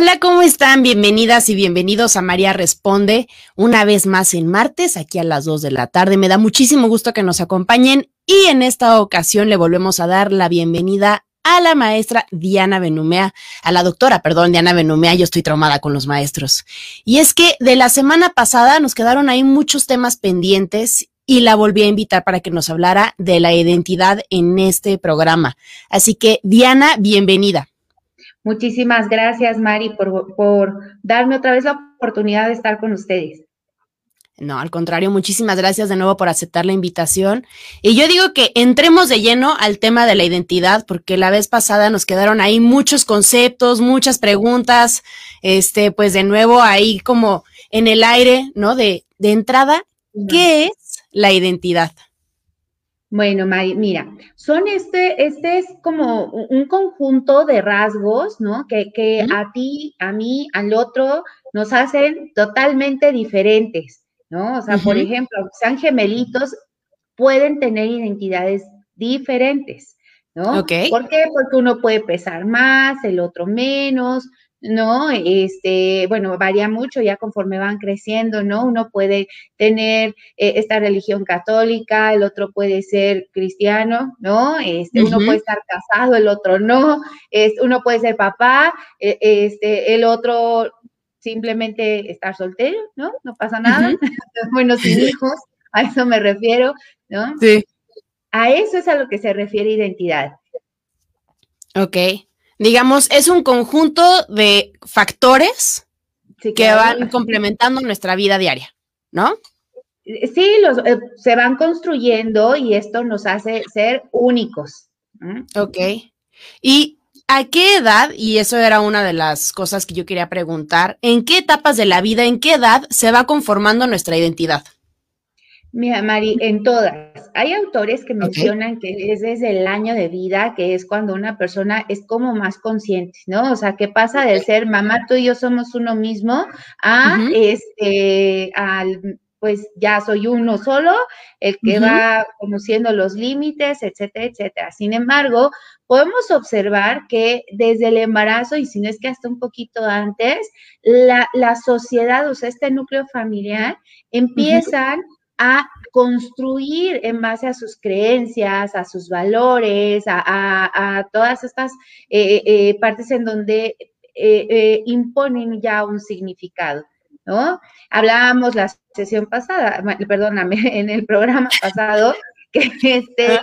Hola, ¿cómo están? Bienvenidas y bienvenidos a María Responde, una vez más en martes, aquí a las 2 de la tarde. Me da muchísimo gusto que nos acompañen y en esta ocasión le volvemos a dar la bienvenida a la maestra Diana Benumea, a la doctora, perdón, Diana Benumea, yo estoy traumada con los maestros. Y es que de la semana pasada nos quedaron ahí muchos temas pendientes y la volví a invitar para que nos hablara de la identidad en este programa. Así que, Diana, bienvenida. Muchísimas gracias, Mari, por, por darme otra vez la oportunidad de estar con ustedes. No, al contrario, muchísimas gracias de nuevo por aceptar la invitación. Y yo digo que entremos de lleno al tema de la identidad, porque la vez pasada nos quedaron ahí muchos conceptos, muchas preguntas, este, pues de nuevo ahí como en el aire, ¿no? De, de entrada, ¿qué es la identidad? Bueno, mira, son este, este es como un conjunto de rasgos, ¿no? Que, que a ti, a mí, al otro nos hacen totalmente diferentes, ¿no? O sea, por ejemplo, sean gemelitos, pueden tener identidades diferentes, ¿no? Ok. ¿Por qué? Porque uno puede pesar más, el otro menos, ¿no? Este, bueno, varía mucho ya conforme van creciendo, ¿no? Uno puede tener eh, esta religión católica, el otro puede ser cristiano, ¿no? Este, uno puede estar casado, el otro no, es, uno puede ser papá, e, este, el otro simplemente estar soltero, ¿no? No pasa nada. bueno, sin hijos, a eso me refiero, ¿no? Sí. A eso es a lo que se refiere identidad. Ok digamos, es un conjunto de factores que van complementando nuestra vida diaria, ¿no? Sí, los, eh, se van construyendo y esto nos hace ser únicos. Ok. ¿Y a qué edad, y eso era una de las cosas que yo quería preguntar, en qué etapas de la vida, en qué edad se va conformando nuestra identidad? Mira, Mari, en todas. Hay autores que mencionan que es desde el año de vida, que es cuando una persona es como más consciente, ¿no? O sea, que pasa del ser mamá, tú y yo somos uno mismo, a este, al pues ya soy uno solo, el que va conociendo los límites, etcétera, etcétera. Sin embargo, podemos observar que desde el embarazo, y si no es que hasta un poquito antes, la, la sociedad, o sea, este núcleo familiar, empiezan a construir en base a sus creencias, a sus valores, a, todas estas eh, eh, partes en donde eh, imponen ya un significado, ¿no? Hablábamos la sesión pasada, perdóname, en el programa pasado, que este,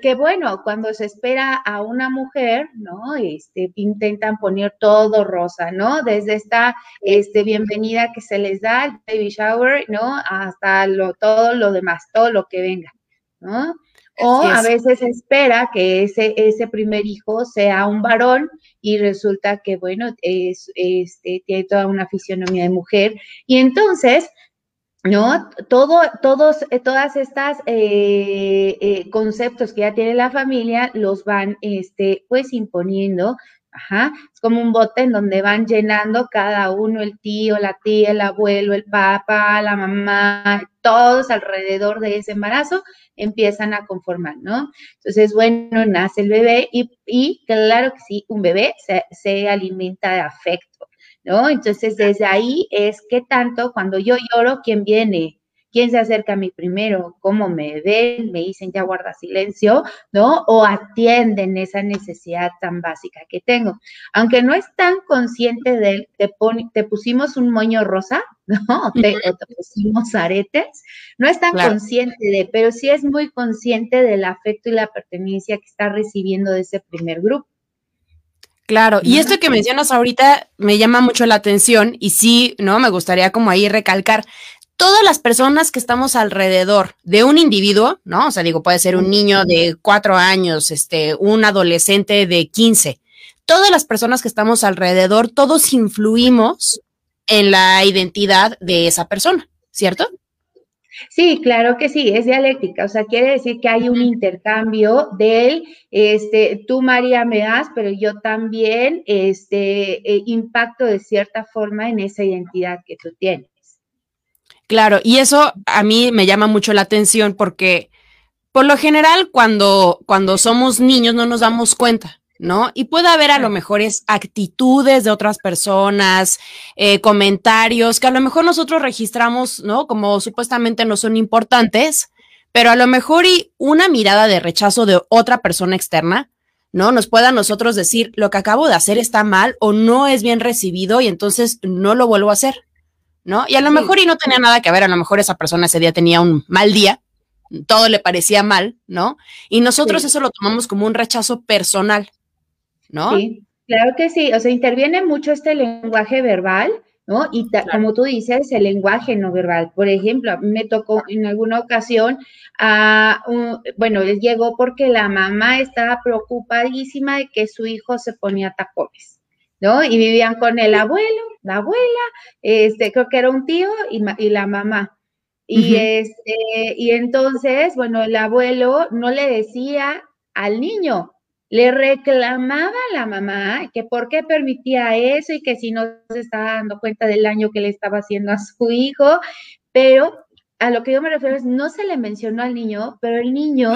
que, bueno, cuando se espera a una mujer, ¿no? Este, intentan poner todo rosa, ¿no? Desde esta este, bienvenida que se les da, el baby shower, ¿no? Hasta lo, todo lo demás, todo lo que venga, ¿no? O a veces espera que ese, ese primer hijo sea un varón y resulta que, bueno, es, este, tiene toda una fisionomía de mujer. Y entonces ¿no? Todo, todos, eh, todas estas eh, eh, conceptos que ya tiene la familia los van, este, pues imponiendo. Ajá, es como un bote en donde van llenando cada uno, el tío, la tía, el abuelo, el papá, la mamá, todos alrededor de ese embarazo empiezan a conformar, ¿no? Entonces, bueno, nace el bebé y, y claro que sí, un bebé se, se alimenta de afecto. ¿No? Entonces, desde ahí es que tanto cuando yo lloro, ¿quién viene? ¿Quién se acerca a mí primero? ¿Cómo me ven? ¿Me dicen ya guarda silencio? ¿No? O atienden esa necesidad tan básica que tengo. Aunque no es tan consciente de él, te, te pusimos un moño rosa, ¿no? Te, o te pusimos aretes, no es tan consciente de, pero sí es muy consciente del afecto y la pertenencia que está recibiendo de ese primer grupo. Claro, y esto que mencionas ahorita me llama mucho la atención y sí, ¿no? Me gustaría como ahí recalcar, todas las personas que estamos alrededor de un individuo, ¿no? O sea, digo, puede ser un niño de cuatro años, este, un adolescente de quince, todas las personas que estamos alrededor, todos influimos en la identidad de esa persona, ¿cierto? Sí, claro que sí, es dialéctica, o sea, quiere decir que hay un intercambio del, este, tú María me das, pero yo también, este, eh, impacto de cierta forma en esa identidad que tú tienes. Claro, y eso a mí me llama mucho la atención porque por lo general cuando, cuando somos niños no nos damos cuenta, ¿no? Y puede haber a lo mejor es actitudes de otras personas, eh, comentarios que a lo mejor nosotros registramos, ¿no? Como supuestamente no son importantes, pero a lo mejor y una mirada de rechazo de otra persona externa, ¿no? Nos pueda a nosotros decir, lo que acabo de hacer está mal o no es bien recibido y entonces no lo vuelvo a hacer, ¿no? Y a lo mejor y no tenía nada que ver, a lo mejor esa persona ese día tenía un mal día, todo le parecía mal, ¿no? Y nosotros eso lo tomamos como un rechazo personal, ¿no? Sí, claro que sí, o sea, interviene mucho este lenguaje verbal, ¿no? Y como tú dices, el lenguaje no verbal. Por ejemplo, me tocó en alguna ocasión, a bueno, les llegó porque la mamá estaba preocupadísima de que su hijo se ponía tacones, ¿no? Y vivían con el abuelo, la abuela, este, creo que era un tío y, y la mamá. Y, este, y entonces, bueno, el abuelo no le decía al niño, le reclamaba a la mamá que por qué permitía eso y que si no se estaba dando cuenta del daño que le estaba haciendo a su hijo, pero a lo que yo me refiero es, no se le mencionó al niño, pero el niño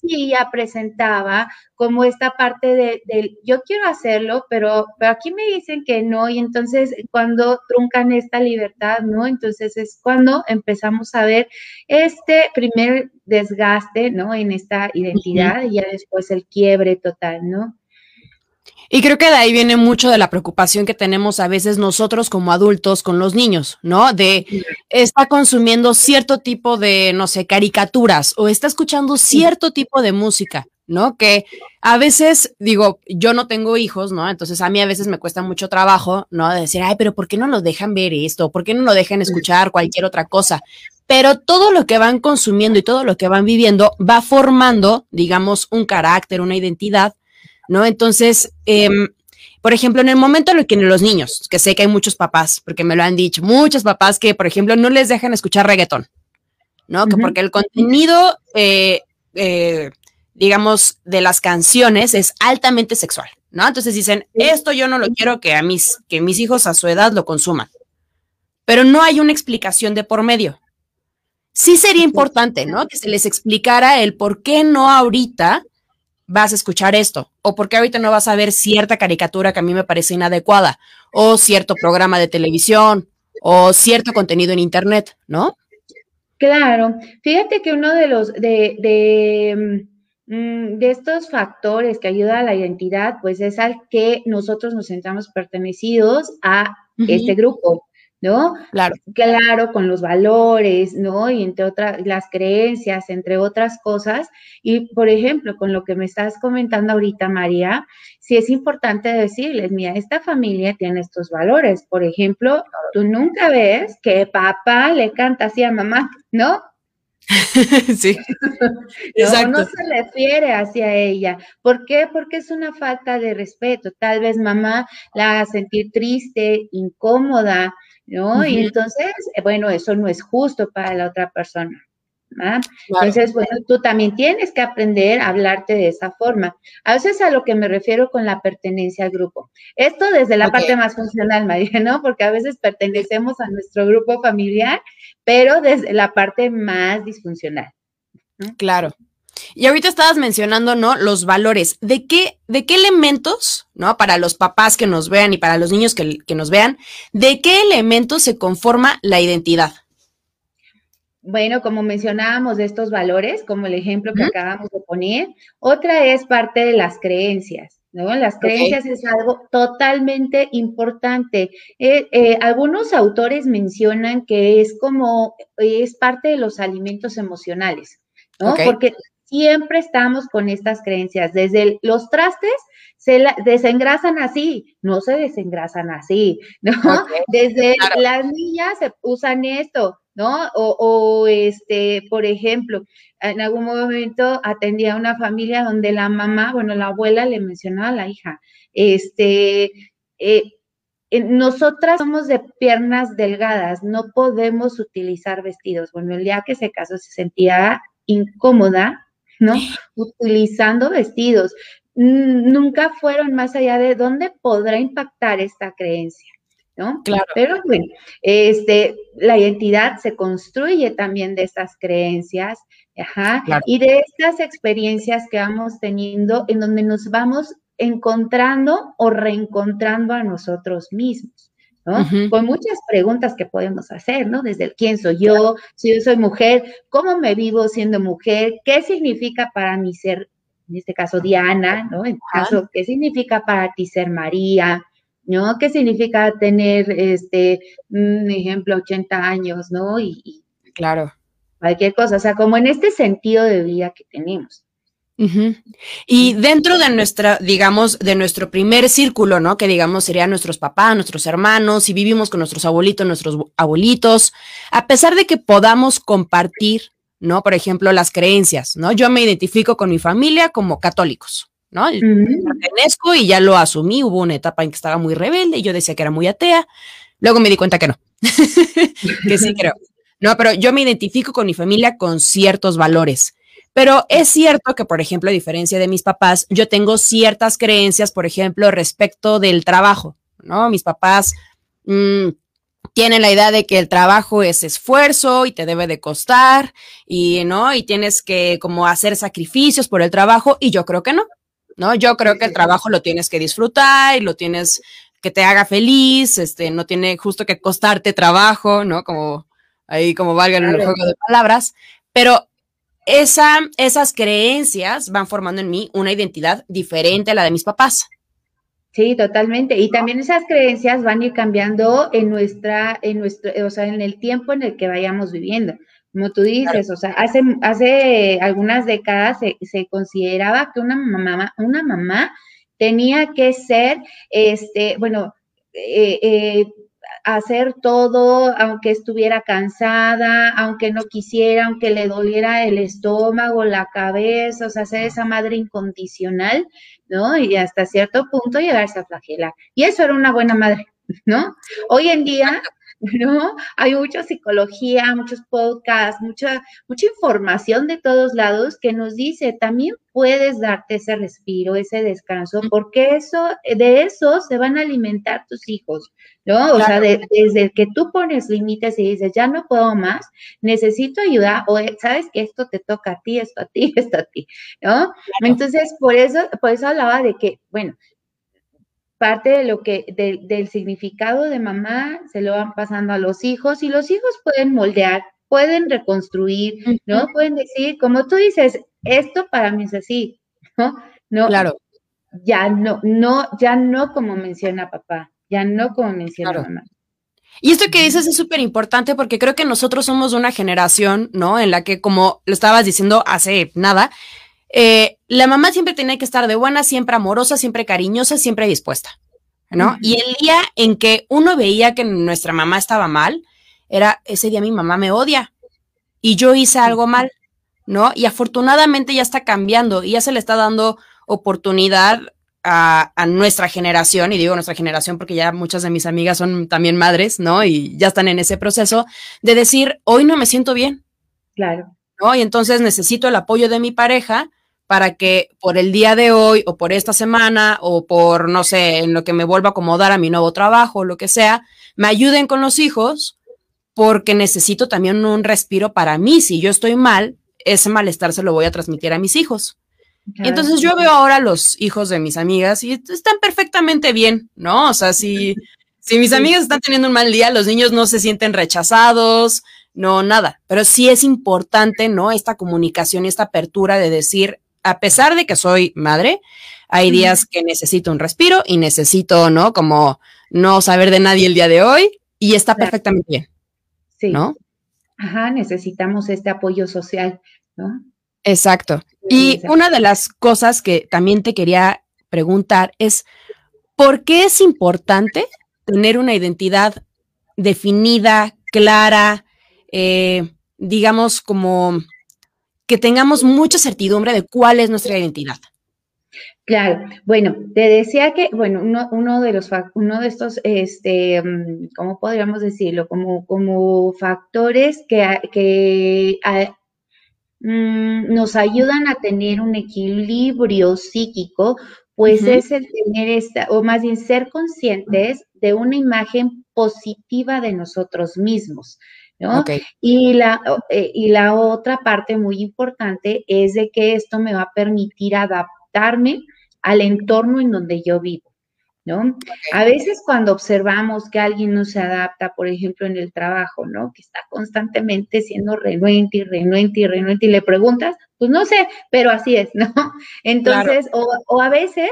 sí ya presentaba como esta parte de, yo quiero hacerlo, pero, pero aquí me dicen que no, y entonces cuando truncan esta libertad, ¿no? Entonces es cuando empezamos a ver este primer desgaste, ¿no? En esta identidad y ya después el quiebre total, ¿no? Y creo que de ahí viene mucho de la preocupación que tenemos a veces nosotros como adultos con los niños, ¿no? De está consumiendo cierto tipo de, no sé, caricaturas o está escuchando cierto tipo de música, ¿no? Que a veces, digo, yo no tengo hijos, ¿no? Entonces a mí a veces me cuesta mucho trabajo, ¿no? De decir, ay, pero ¿por qué no nos dejan ver esto? ¿Por qué no nos dejan escuchar cualquier otra cosa? Pero todo lo que van consumiendo y todo lo que van viviendo va formando, digamos, un carácter, una identidad ¿no? Entonces, em, por ejemplo, en el momento en el que los niños, que sé que hay muchos papás, porque me lo han dicho, muchos papás que, por ejemplo, no les dejan escuchar reggaetón, ¿no? Que porque el contenido, eh, eh, digamos, de las canciones es altamente sexual, ¿no? Entonces dicen, esto yo no lo quiero que a mis, que mis hijos a su edad lo consuman. Pero no hay una explicación de por medio. Sí sería importante, ¿no? Que se les explicara el por qué no ahorita vas a escuchar esto, o porque ahorita no vas a ver cierta caricatura que a mí me parece inadecuada, o cierto programa de televisión, o cierto contenido en internet, ¿no? Claro, fíjate que uno de los de, de, mm, de estos factores que ayuda a la identidad, pues es al que nosotros nos sentamos pertenecidos a este grupo. ¿No? Claro. Claro, con los valores, ¿no? Y entre otras, las creencias, entre otras cosas. Y, por ejemplo, con lo que me estás comentando ahorita, María, sí es importante decirles, mira, esta familia tiene estos valores. Por ejemplo, tú nunca ves que papá le canta así a mamá, ¿no? sí. no, no se refiere hacia ella. ¿Por qué? Porque es una falta de respeto. Tal vez mamá la haga sentir triste, incómoda, ¿no? Y entonces, eh, bueno, eso no es justo para la otra persona. Entonces, bueno, tú también tienes que aprender a hablarte de esa forma. A veces a lo que me refiero con la pertenencia al grupo. Esto desde la parte más funcional, María, ¿no? Porque a veces pertenecemos a nuestro grupo familiar, pero desde la parte más disfuncional. Claro. Y ahorita estabas mencionando, ¿no? Los valores. ¿De qué, de qué elementos, ¿no? Para los papás que nos vean y para los niños que, nos vean, ¿de qué elementos se conforma la identidad? Bueno, como mencionábamos de estos valores, como el ejemplo que acabamos de poner, otra es parte de las creencias. ¿No? Las creencias es algo totalmente importante. Eh, eh, algunos autores mencionan que es como, es parte de los alimentos emocionales, ¿no? Porque siempre estamos con estas creencias. Desde los trastes se desengrasan así, no se desengrasan así, ¿no? Desde las niñas se usan esto, ¿no? O, este, por ejemplo, en algún momento atendía a una familia donde la mamá, bueno, la abuela le mencionaba a la hija, este, eh, nosotras somos de piernas delgadas, no podemos utilizar vestidos. Bueno, el día que se casó se sentía incómoda ¿no? Utilizando vestidos. Nunca fueron más allá de dónde podrá impactar esta creencia. ¿No? Claro. Pero bueno, este, la identidad se construye también de estas creencias, ajá, y de estas experiencias que vamos teniendo en donde nos vamos encontrando o reencontrando a nosotros mismos. ¿no? Con muchas preguntas que podemos hacer, ¿no? Desde el quién soy yo, si yo soy mujer, cómo me vivo siendo mujer, qué significa para mí ser, en este caso Diana, ¿no? En este caso, ¿qué significa para ti ser María? ¿No? ¿Qué significa tener, este, un ejemplo, 80 años, ¿no? Y, claro. Cualquier cosa, o sea, como en este sentido de vida que tenemos. Y dentro de nuestra, digamos, de nuestro primer círculo, ¿no? Que digamos serían nuestros papás, nuestros hermanos, si vivimos con nuestros abuelitos, nuestros abuelitos, a pesar de que podamos compartir, ¿no? Por ejemplo, las creencias, ¿no? Yo me identifico con mi familia como católicos, ¿no? Pertenezco y ya lo asumí, hubo una etapa en que estaba muy rebelde y yo decía que era muy atea, luego me di cuenta que no, que sí creo. No, pero yo me identifico con mi familia con ciertos valores pero es cierto que, por ejemplo, a diferencia de mis papás, yo tengo ciertas creencias, por ejemplo, respecto del trabajo, ¿no? Mis papás mm, tienen la idea de que el trabajo es esfuerzo y te debe de costar y, ¿no? Y tienes que como hacer sacrificios por el trabajo y yo creo que no, ¿no? Yo creo que el trabajo lo tienes que disfrutar y lo tienes que te haga feliz, este, no tiene justo que costarte trabajo, ¿no? Como ahí como valga en el juego de palabras, pero esa, esas creencias van formando en mí una identidad diferente a la de mis papás. Sí, totalmente. Y también esas creencias van a ir cambiando en nuestra, en nuestro, o sea, en el tiempo en el que vayamos viviendo. Como tú dices, o sea, hace, hace algunas décadas se, se, consideraba que una mamá, una mamá tenía que ser, este, bueno, eh, eh, hacer todo, aunque estuviera cansada, aunque no quisiera, aunque le doliera el estómago, la cabeza, o sea, ser esa madre incondicional, ¿no? Y hasta cierto punto llegarse a flagelar. Y eso era una buena madre, ¿no? Hoy en día ¿no? Hay mucha psicología, muchos podcasts, mucha, mucha información de todos lados que nos dice, también puedes darte ese respiro, ese descanso, porque eso, de eso se van a alimentar tus hijos, ¿no? O sea, desde que tú pones límites y dices, ya no puedo más, necesito ayuda, o sabes que esto te toca a ti, esto a ti, esto a ti, ¿no? Entonces, por eso, por eso hablaba de que, bueno, parte de lo que, del significado de mamá se lo van pasando a los hijos y los hijos pueden moldear, pueden reconstruir, ¿no? Pueden decir, como tú dices, esto para mí es así, ¿no? No, claro. Ya no, no, ya no como menciona papá, ya no como menciona mamá. Y esto que dices es súper importante porque creo que nosotros somos una generación, ¿no? En la que, como lo estabas diciendo hace nada, eh, la mamá siempre tenía que estar de buena, siempre amorosa, siempre cariñosa, siempre dispuesta, ¿no? Y el día en que uno veía que nuestra mamá estaba mal, era ese día mi mamá me odia y yo hice algo mal, ¿no? Y afortunadamente ya está cambiando y ya se le está dando oportunidad a, a, nuestra generación, y digo nuestra generación porque ya muchas de mis amigas son también madres, ¿no? Y ya están en ese proceso de decir, hoy no me siento bien. Claro. ¿no? Y entonces necesito el apoyo de mi pareja para que por el día de hoy o por esta semana o por, no sé, en lo que me vuelva a acomodar a mi nuevo trabajo, o lo que sea, me ayuden con los hijos porque necesito también un respiro para mí. Si yo estoy mal, ese malestar se lo voy a transmitir a mis hijos. Entonces yo veo ahora los hijos de mis amigas y están perfectamente bien, ¿no? O sea, si, si mis amigas están teniendo un mal día, los niños no se sienten rechazados, no, nada. Pero sí es importante, ¿no? Esta comunicación y esta apertura de decir, a pesar de que soy madre, hay días que necesito un respiro y necesito, ¿no? Como no saber de nadie el día de hoy y está perfectamente bien. Sí. ¿No? Ajá, necesitamos este apoyo social, ¿no? Exacto. Y una de las cosas que también te quería preguntar es, ¿por qué es importante tener una identidad definida, clara, eh, digamos, como que tengamos mucha certidumbre de cuál es nuestra identidad. Claro, bueno, te decía que, bueno, uno, de los, uno de estos, este, mm, ¿cómo podríamos decirlo? Como, como factores que, que mm, nos ayudan a tener un equilibrio psíquico, pues es el tener esta, o más bien ser conscientes de una imagen positiva de nosotros mismos. Y, la, eh, y la otra parte muy importante es de que esto me va a permitir adaptarme al entorno en donde yo vivo. ¿No? A veces cuando observamos que alguien no se adapta, por ejemplo, en el trabajo, ¿no? Que está constantemente siendo renuente y renuente y renuente y le preguntas, pues no sé, pero así es, ¿no? Entonces, o, o, a veces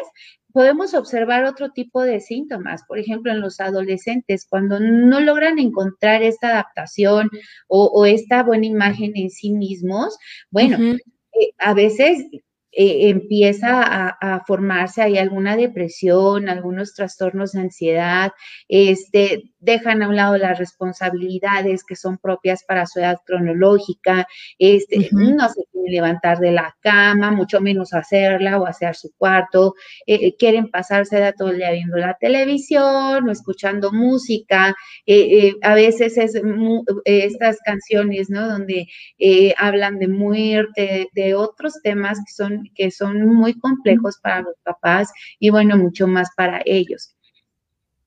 podemos observar otro tipo de síntomas, por ejemplo, en los adolescentes, cuando no logran encontrar esta adaptación o, esta buena imagen en sí mismos, bueno, eh, a veces eh, empieza a, formarse ahí alguna depresión, algunos trastornos de ansiedad, este, dejan a un lado las responsabilidades que son propias para su edad cronológica, este, no se quieren levantar de la cama, mucho menos hacerla o hacer su cuarto, eh, eh, quieren pasarse todo el día viendo la televisión o escuchando música, eh, a veces es estas canciones, ¿no? Donde hablan de muerte, de otros temas que son, que son muy complejos para los papás y bueno, mucho más para ellos.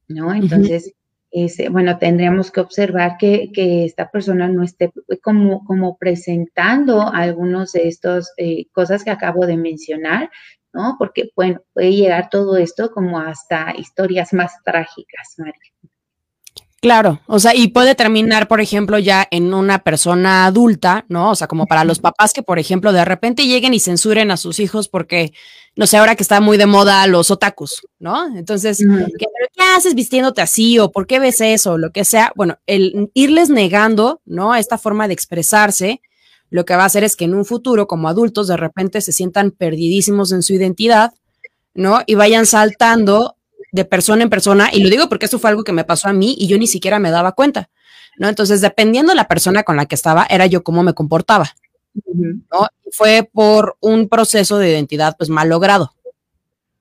¿No? Entonces, bueno, tendríamos que observar que, esta persona no esté como, como presentando algunos de estos eh, cosas que acabo de mencionar, ¿no? Porque, bueno, puede llegar todo esto como hasta historias más trágicas, María. Claro, o sea, y puede terminar, por ejemplo, ya en una persona adulta, ¿no? O sea, como para los papás que, por ejemplo, de repente lleguen y censuren a sus hijos porque, no sé, ahora que está muy de moda los otakus, ¿no? Entonces, ¿qué, ¿qué haces vistiéndote así? ¿O por qué ves eso? O lo que sea. Bueno, el irles negando, ¿no? Esta forma de expresarse, lo que va a hacer es que en un futuro, como adultos, de repente se sientan perdidísimos en su identidad, ¿no? Y vayan saltando de persona en persona, y lo digo porque eso fue algo que me pasó a mí y yo ni siquiera me daba cuenta, ¿no? Entonces, dependiendo de la persona con la que estaba, era yo cómo me comportaba, ¿no? Fue por un proceso de identidad, pues, mal logrado,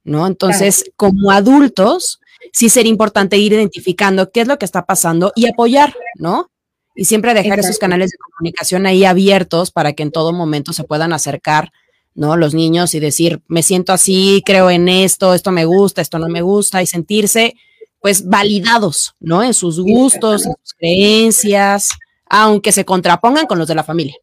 ¿no? Entonces, como adultos, sí sería importante ir identificando qué es lo que está pasando y apoyar, ¿no? Y siempre dejar esos canales de comunicación ahí abiertos para que en todo momento se puedan acercar ¿no? Los niños y decir, me siento así, creo en esto, esto me gusta, esto no me gusta, y sentirse pues validados, ¿no? En sus gustos, en sus creencias, aunque se contrapongan con los de la familia.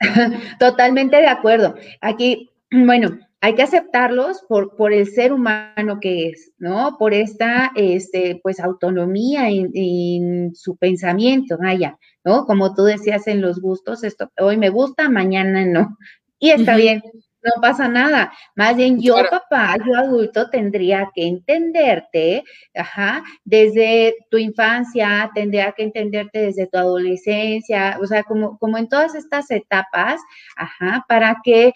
Totalmente de acuerdo. Aquí, bueno, hay que aceptarlos por, por el ser humano que es, ¿no? Por esta, este, pues, autonomía en, su pensamiento, vaya, ¿no? Como tú decías en los gustos, esto hoy me gusta, mañana no. Y está bien, no pasa nada. Más bien yo, papá, yo adulto, tendría que entenderte, ajá, desde tu infancia, tendría que entenderte desde tu adolescencia, o sea, como, como en todas estas etapas, ajá, para que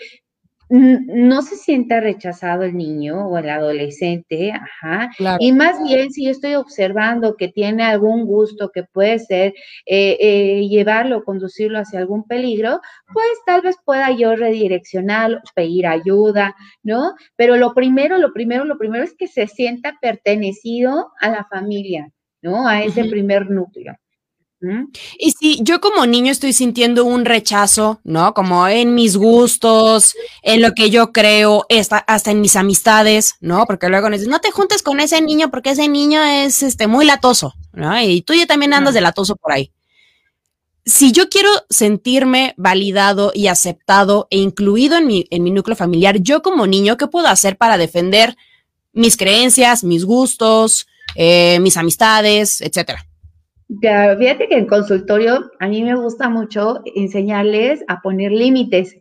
no se sienta rechazado el niño o el adolescente, ajá. Y más bien, si yo estoy observando que tiene algún gusto que puede ser eh, eh, llevarlo, conducirlo hacia algún peligro, pues tal vez pueda yo redireccionarlo, pedir ayuda, ¿no? Pero lo primero, lo primero, lo primero es que se sienta pertenecido a la familia, ¿no? A ese primer núcleo. Y si yo como niño estoy sintiendo un rechazo, ¿no? Como en mis gustos, en lo que yo creo, hasta en mis amistades, ¿no? Porque luego me dicen, no te juntes con ese niño porque ese niño es este, muy latoso, ¿no? Y tú ya también andas de latoso por ahí. Si yo quiero sentirme validado y aceptado e incluido en mi, en mi núcleo familiar, yo como niño, ¿qué puedo hacer para defender mis creencias, mis gustos, eh, mis amistades, etcétera? Fíjate que en consultorio a mí me gusta mucho enseñarles a poner límites.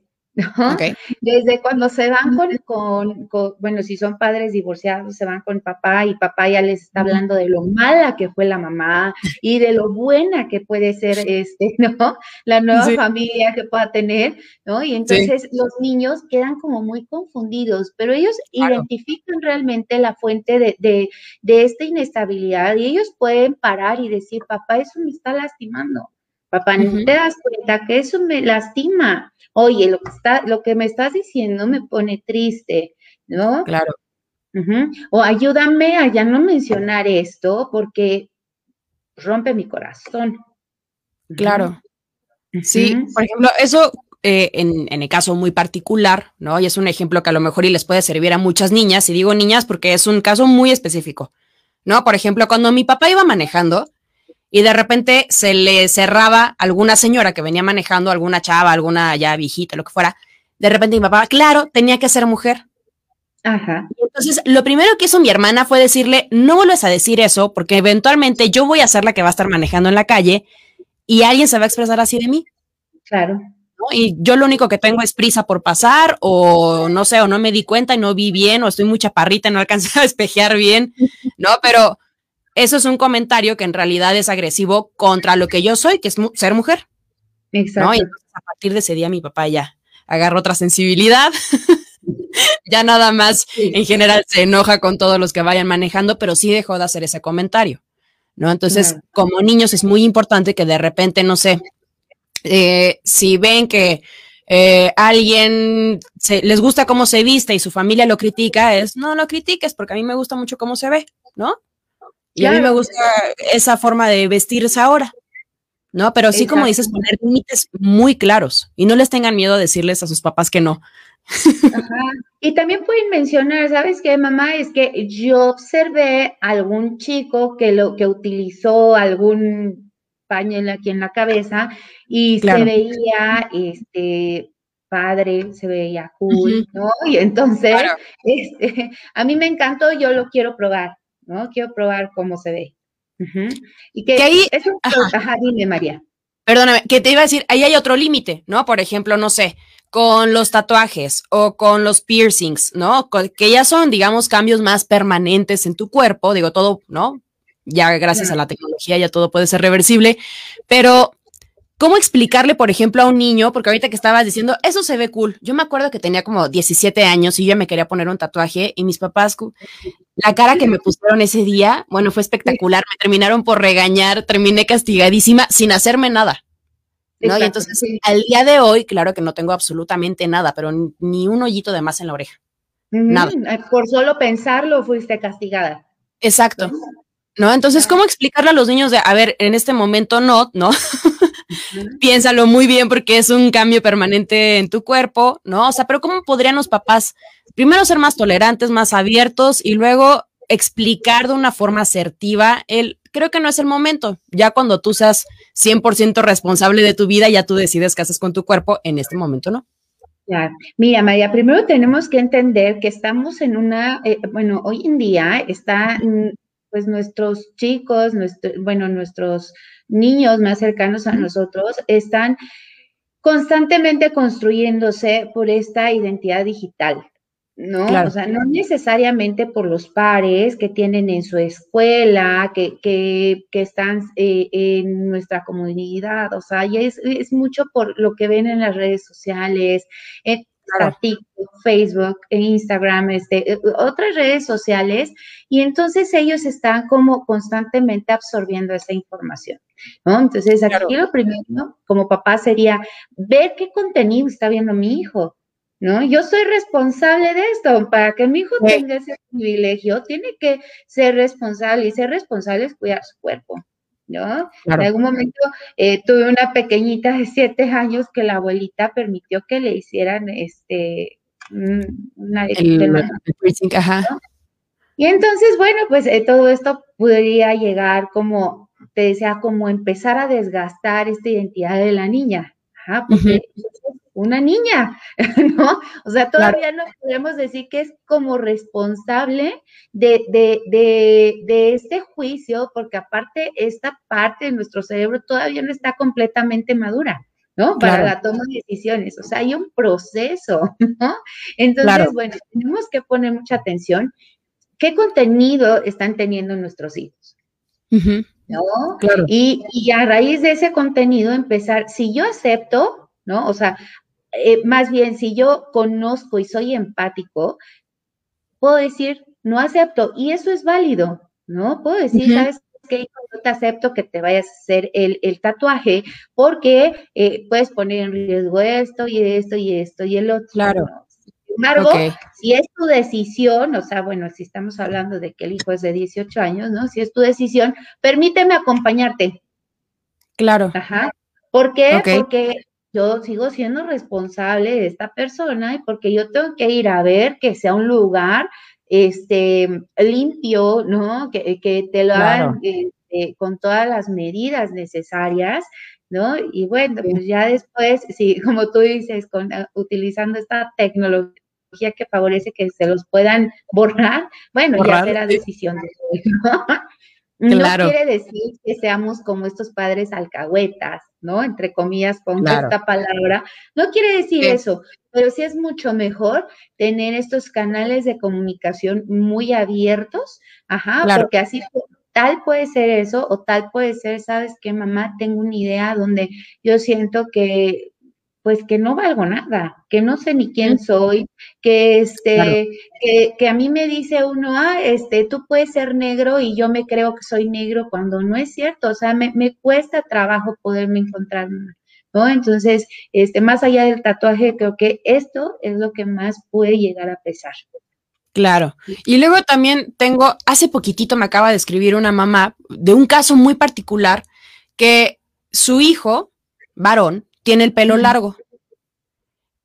Desde cuando se van con, bueno, si son padres divorciados, se van con papá y papá ya les está hablando de lo mala que fue la mamá y de lo buena que puede ser este, ¿no? La nueva familia que pueda tener, ¿no? Y entonces los niños quedan como muy confundidos, pero ellos identifican realmente la fuente de, de, de esta inestabilidad y ellos pueden parar y decir, papá, eso me está lastimando. Papá, ¿no te das cuenta que eso me lastima? Oye, lo que, está, lo que me estás diciendo me pone triste, ¿no? Claro. O ayúdame a ya no mencionar esto porque rompe mi corazón. Claro. Sí, por ejemplo, eso eh, en, en, el caso muy particular, ¿no? Y es un ejemplo que a lo mejor y les puede servir a muchas niñas, y digo niñas porque es un caso muy específico, ¿no? Por ejemplo, cuando mi papá iba manejando, y de repente se le cerraba alguna señora que venía manejando, alguna chava, alguna ya viejita, lo que fuera. De repente mi papá, claro, tenía que ser mujer. Ajá. entonces, lo primero que hizo mi hermana fue decirle, no vuelves a decir eso, porque eventualmente yo voy a ser la que va a estar manejando en la calle y alguien se va a expresar así de mí. Claro. Y yo lo único que tengo es prisa por pasar, o no sé, o no me di cuenta y no vi bien, o estoy muy chaparrita y no alcancé a despejear bien, ¿no? Pero eso es un comentario que en realidad es agresivo contra lo que yo soy, que es ser mujer. Exacto. Y a partir de ese día mi papá ya agarró otra sensibilidad. ya nada más en general se enoja con todos los que vayan manejando, pero sí dejó de hacer ese comentario. ¿No? Entonces, como niños es muy importante que de repente, no sé, eh, si ven que eh, alguien les gusta cómo se viste y su familia lo critica, es no lo critiques porque a mí me gusta mucho cómo se ve, ¿no? Y a mí me gusta esa forma de vestirse ahora, ¿no? Pero sí, como dices, poner límites muy claros y no les tengan miedo a decirles a sus papás que no. Y también pueden mencionar, ¿sabes qué, mamá? Es que yo observé algún chico que lo que utilizó algún pañuelo aquí en la cabeza y se veía este padre, se veía cool, ¿no? Y entonces, este, a mí me encantó, yo lo quiero probar, ¿no? Quiero probar cómo se ve. Y que, ahí, eso, ajá. dime, María. Perdóname, que te iba a decir, ahí hay otro límite, ¿no? Por ejemplo, no sé, con los tatuajes o con los piercings, ¿no? Que ya son, digamos, cambios más permanentes en tu cuerpo, digo, todo, ¿no? ya gracias a la tecnología ya todo puede ser reversible, pero ¿cómo explicarle, por ejemplo, a un niño? Porque ahorita que estabas diciendo, eso se ve cool. Yo me acuerdo que tenía como 17 años y yo me quería poner un tatuaje y mis papás, la cara que me pusieron ese día, bueno, fue espectacular. Me terminaron por regañar, terminé castigadísima sin hacerme nada. ¿no? y entonces, al día de hoy, claro que no tengo absolutamente nada, pero ni un hoyito de más en la oreja. Nada. Por solo pensarlo fuiste castigada. Exacto. ¿no? Entonces, ¿cómo explicarle a los niños de, a ver, en este momento no, ¿no? Piénsalo muy bien porque es un cambio permanente en tu cuerpo, ¿no? O sea, pero ¿cómo podrían los papás primero ser más tolerantes, más abiertos y luego explicar de una forma asertiva el, creo que no es el momento, ya cuando tú seas 100% responsable de tu vida, ya tú decides qué haces con tu cuerpo, en este momento no. Claro. Mira, María, primero tenemos que entender que estamos en una, eh, bueno, hoy en día está pues nuestros chicos, nuestro, bueno, nuestros niños más cercanos a nosotros están constantemente construyéndose por esta identidad digital, ¿no? O sea, no necesariamente por los pares que tienen en su escuela, que, que, que están eh, en nuestra comunidad, o sea, y es, es, mucho por lo que ven en las redes sociales, TikTok, Facebook, Instagram, este, eh, otras redes sociales, y entonces ellos están como constantemente absorbiendo esa información. ¿No? Entonces, aquí lo primero, como papá, sería ver qué contenido está viendo mi hijo. ¿No? Yo soy responsable de esto. Para que mi hijo tenga ese privilegio, tiene que ser responsable y ser responsable es cuidar su cuerpo. ¿no? En algún momento eh, tuve una pequeñita de siete años que la abuelita permitió que le hicieran este una el, Y entonces, bueno, pues eh, todo esto podría llegar como, te decía, como empezar a desgastar esta identidad de la niña. Ajá, porque una niña, ¿no? O sea, todavía no podemos decir que es como responsable de, de, de, de, este juicio, porque aparte esta parte de nuestro cerebro todavía no está completamente madura. ¿no? Para la toma de decisiones. O sea, hay un proceso, ¿no? Entonces, bueno, tenemos que poner mucha atención. ¿Qué contenido están teniendo nuestros hijos? ¿No? Claro. Y, y a raíz de ese contenido empezar, si yo acepto, ¿no? O sea, eh, más bien, si yo conozco y soy empático, puedo decir, no acepto, y eso es válido, ¿no? Puedo decir, ¿sabes qué? No te acepto que te vayas a hacer el, tatuaje porque eh, puedes poner en riesgo esto y esto y esto y el otro. Claro. Embargo, si es tu decisión, o sea, bueno, si estamos hablando de que el hijo es de 18 años, ¿no? Si es tu decisión, permíteme acompañarte. Claro. Ajá. ¿Por qué? Porque yo sigo siendo responsable de esta persona y porque yo tengo que ir a ver que sea un lugar este, limpio, ¿no? Que, te lo hagan este, con todas las medidas necesarias, ¿no? Y bueno, pues ya después, sí, como tú dices, con, utilizando esta tecnología tecnología que favorece que se los puedan borrar, bueno, ya será decisión de No quiere decir que seamos como estos padres alcahuetas, ¿no? Entre comillas, con esta palabra. No quiere decir eso, pero sí es mucho mejor tener estos canales de comunicación muy abiertos, ajá, porque así tal puede ser eso o tal puede ser, ¿sabes qué, mamá? Tengo una idea donde yo siento que pues que no valgo nada, que no sé ni quién soy, que este, que, a mí me dice uno, ah, este, tú puedes ser negro y yo me creo que soy negro cuando no es cierto, o sea, me, me cuesta trabajo poderme encontrar, ¿no? Entonces, este, más allá del tatuaje, creo que esto es lo que más puede llegar a pesar. Claro. Y luego también tengo, hace poquitito me acaba de escribir una mamá de un caso muy particular que su hijo, varón, tiene el pelo largo.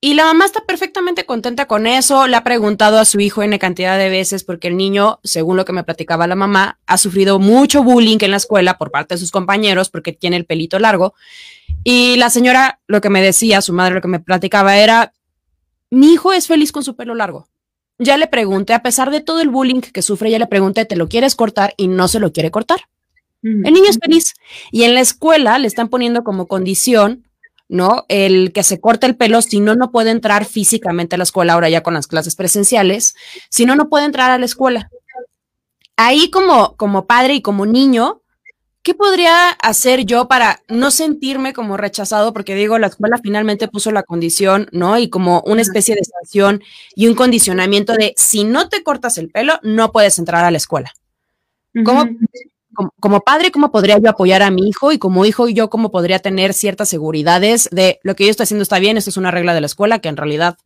Y la mamá está perfectamente contenta con eso, le ha preguntado a su hijo N cantidad de veces porque el niño, según lo que me platicaba la mamá, ha sufrido mucho bullying en la escuela por parte de sus compañeros porque tiene el pelito largo. Y la señora lo que me decía, su madre lo que me platicaba era, mi hijo es feliz con su pelo largo. Ya le pregunté, a pesar de todo el bullying que sufre, ya le pregunté, ¿te lo quieres cortar? Y no se lo quiere cortar. El niño es feliz. Y en la escuela le están poniendo como condición ¿no? El que se corte el pelo, si no, no puede entrar físicamente a la escuela, ahora ya con las clases presenciales, si no, no puede entrar a la escuela. Ahí como, como padre y como niño, ¿qué podría hacer yo para no sentirme como rechazado? Porque digo, la escuela finalmente puso la condición, ¿no? Y como una especie de sanción y un condicionamiento de si no te cortas el pelo, no puedes entrar a la escuela. ¿Cómo, como, padre, cómo podría yo apoyar a mi hijo y como hijo yo cómo podría tener ciertas seguridades de lo que yo estoy haciendo está bien, esto es una regla de la escuela que en realidad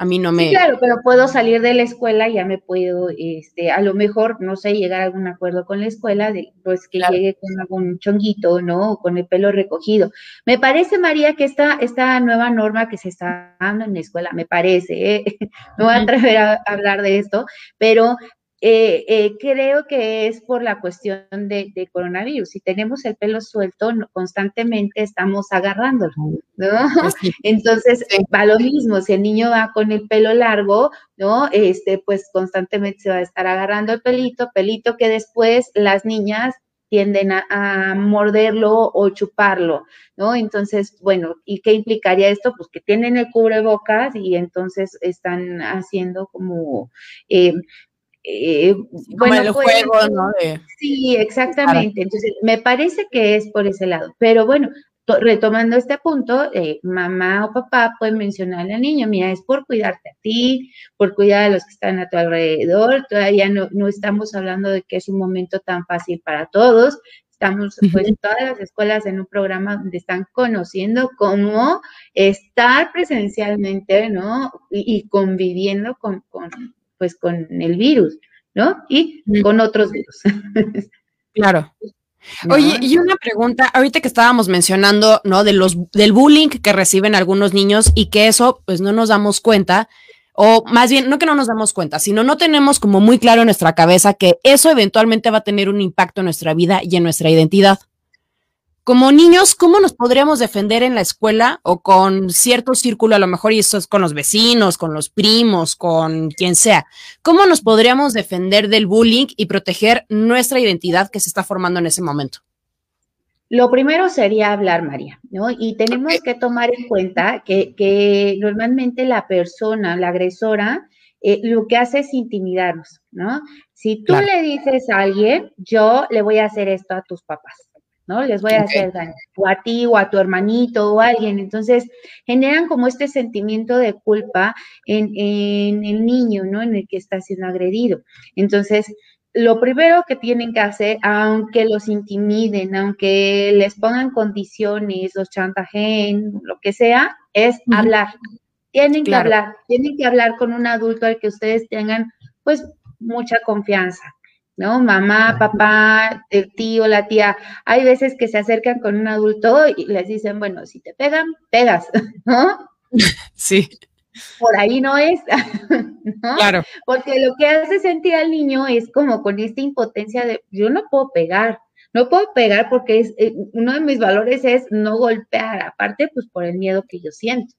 a mí no me... claro, pero puedo salir de la escuela y ya me puedo, este, a lo mejor, no sé, llegar a algún acuerdo con la escuela, de, pues que llegue con algún chonguito, ¿no? O con el pelo recogido. Me parece, María, que esta, esta nueva norma que se está dando en la escuela, me parece, ¿eh? no voy a atrever a hablar de esto, pero eh, eh, creo que es por la cuestión de, coronavirus. Si tenemos el pelo suelto, constantemente estamos agarrándolo, ¿no? Pues Entonces, va lo mismo, si el niño va con el pelo largo, ¿no? Este, pues constantemente se va a estar agarrando el pelito, pelito que después las niñas tienden a, a, morderlo o chuparlo, ¿no? Entonces, bueno, ¿y qué implicaría esto? Pues que tienen el cubrebocas y entonces están haciendo como eh, eh, bueno, el juego, ¿no? sí, exactamente. Entonces, me parece que es por ese lado. Pero bueno, retomando este punto, eh, mamá o papá pueden mencionarle al niño, mira, es por cuidarte a ti, por cuidar a los que están a tu alrededor. Todavía no, no estamos hablando de que es un momento tan fácil para todos. Estamos pues en todas las escuelas en un programa donde están conociendo cómo estar presencialmente, ¿no? Y, conviviendo con, con, pues con el virus, ¿no? Y con otros virus. Claro. Oye, y una pregunta, ahorita que estábamos mencionando, ¿no? De los, del bullying que reciben algunos niños y que eso, pues no nos damos cuenta, o más bien, no que no nos damos cuenta, sino no tenemos como muy claro en nuestra cabeza que eso eventualmente va a tener un impacto en nuestra vida y en nuestra identidad como niños, ¿cómo nos podríamos defender en la escuela o con cierto círculo, a lo mejor, y eso es con los vecinos, con los primos, con quien sea? ¿Cómo nos podríamos defender del bullying y proteger nuestra identidad que se está formando en ese momento? Lo primero sería hablar, María, ¿no? Y tenemos que tomar en cuenta que, normalmente la persona, la agresora, eh, lo que hace es intimidarnos, ¿no? Si tú le dices a alguien, yo le voy a hacer esto a tus papás ¿no? Les voy a hacer daño, o a ti, o a tu hermanito, o a alguien. Entonces, generan como este sentimiento de culpa en, el niño, ¿no? En el que está siendo agredido. Entonces, lo primero que tienen que hacer, aunque los intimiden, aunque les pongan condiciones, los chantajeen, lo que sea, es hablar. Tienen que hablar, tienen que hablar con un adulto al que ustedes tengan, pues, mucha confianza. ¿No? Mamá, papá, el tío, la tía. Hay veces que se acercan con un adulto y les dicen, bueno, si te pegan, pegas, ¿no? Sí. Por ahí no es, ¿no? Claro. Porque lo que hace sentir al niño es como con esta impotencia de, yo no puedo pegar, no puedo pegar porque es, eh, uno de mis valores es no golpear, aparte pues por el miedo que yo siento.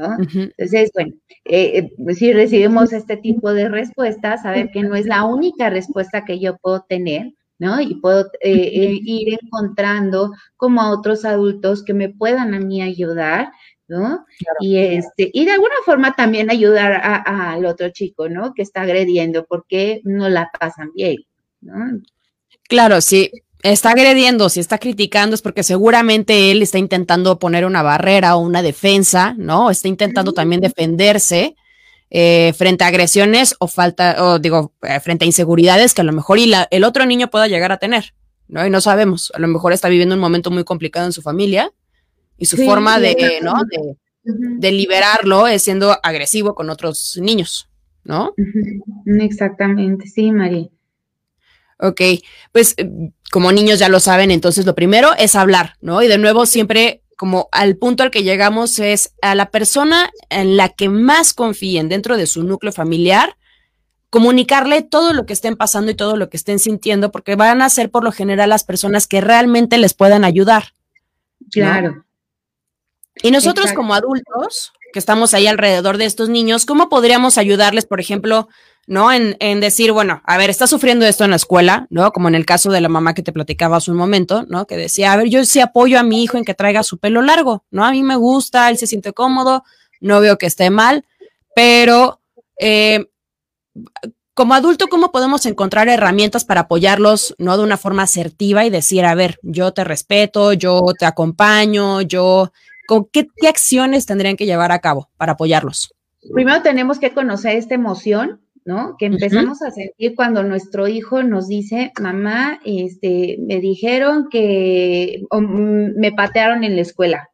¿No? Entonces, bueno, eh, eh, si recibimos este tipo de respuestas, saber que no es la única respuesta que yo puedo tener, ¿no? Y puedo eh, ir encontrando como a otros adultos que me puedan a mí ayudar, ¿no? Y este, y de alguna forma también ayudar al otro chico, ¿no? Que está agrediendo, porque no la pasan bien, ¿no? Claro, sí está agrediendo, si está criticando, es porque seguramente él está intentando poner una barrera o una defensa, ¿no? Está intentando también defenderse eh, frente a agresiones o falta, o digo, eh, frente a inseguridades que a lo mejor y el otro niño pueda llegar a tener, ¿no? Y no sabemos, a lo mejor está viviendo un momento muy complicado en su familia y su forma de, ¿no? De, liberarlo es siendo agresivo con otros niños, ¿no? Exactamente, sí, María. Ok, pues como niños ya lo saben, entonces lo primero es hablar, ¿no? Y de nuevo siempre como al punto al que llegamos es a la persona en la que más confíen dentro de su núcleo familiar, comunicarle todo lo que estén pasando y todo lo que estén sintiendo, porque van a ser por lo general las personas que realmente les puedan ayudar. Claro. Y nosotros como adultos, que estamos ahí alrededor de estos niños, ¿cómo podríamos ayudarles, por ejemplo, ¿no? En, en, decir, bueno, a ver, está sufriendo esto en la escuela, ¿no? Como en el caso de la mamá que te platicaba hace un momento, ¿no? Que decía, a ver, yo sí apoyo a mi hijo en que traiga su pelo largo, ¿no? A mí me gusta, él se siente cómodo, no veo que esté mal, pero eh, como adulto, ¿cómo podemos encontrar herramientas para apoyarlos, no de una forma asertiva y decir, a ver, yo te respeto, yo te acompaño, yo, ¿con qué acciones tendrían que llevar a cabo para apoyarlos? Primero tenemos que conocer esta emoción, ¿no? Que empezamos a sentir cuando nuestro hijo nos dice, mamá, este, me dijeron que mm, me patearon en la escuela.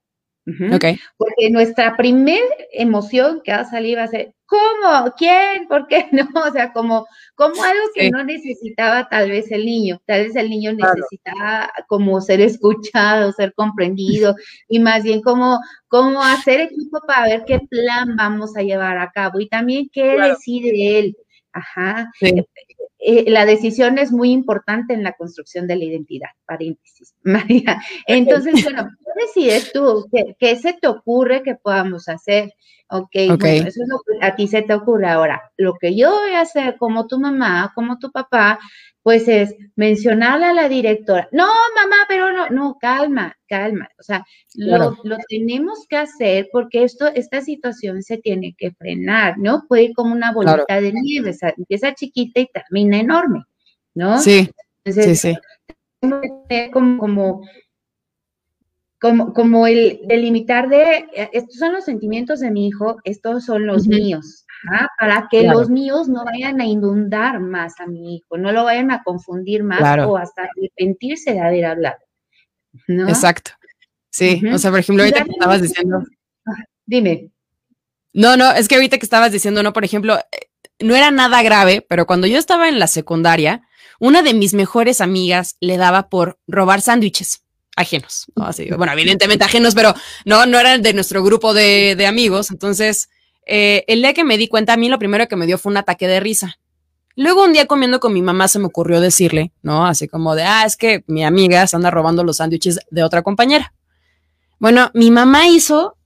Porque nuestra primera emoción que va a salir va a ser, ¿cómo? ¿Quién? ¿Por qué no? O sea, como, como algo que no necesitaba tal vez el niño. Tal vez el niño necesitaba como ser escuchado, ser comprendido y más bien como, como hacer equipo para ver qué plan vamos a llevar a cabo y también qué decide él. Ajá. Eh, eh, la decisión es muy importante en la construcción de la identidad, paréntesis, María. Entonces, bueno, ¿qué decides tú? ¿Qué, se te ocurre que podamos hacer? Ok, bueno, eso es lo que a ti se te ocurre. Ahora, lo que yo voy a hacer como tu mamá, como tu papá, pues es mencionarle a la directora, no, mamá, pero no, no, calma, calma. O sea, lo, tenemos que hacer porque esto, esta situación se tiene que frenar, ¿no? Puede ir como una bolita de nieve, o sea, empieza chiquita y termina enorme, ¿no? Sí, sí, sí. Como, como, como, como el delimitar de, eh, estos son los sentimientos de mi hijo, estos son los míos, para que los míos no vayan a inundar más a mi hijo, no lo vayan a confundir más o hasta arrepentirse de haber hablado. Exacto. Sí, o sea, por ejemplo, ahorita que estabas diciendo. Dime. No, no, es que ahorita que estabas diciendo, no, por ejemplo, eh, no era nada grave, pero cuando yo estaba en la secundaria, una de mis mejores amigas le daba por robar sándwiches ajenos, Así, bueno, evidentemente ajenos, pero no, no eran de nuestro grupo de, de amigos. Entonces, eh, el día que me di cuenta, a mí lo primero que me dio fue un ataque de risa. Luego un día comiendo con mi mamá se me ocurrió decirle, ¿no? Así como de, ah, es que mi amiga se anda robando los sándwiches de otra compañera. Bueno, mi mamá hizo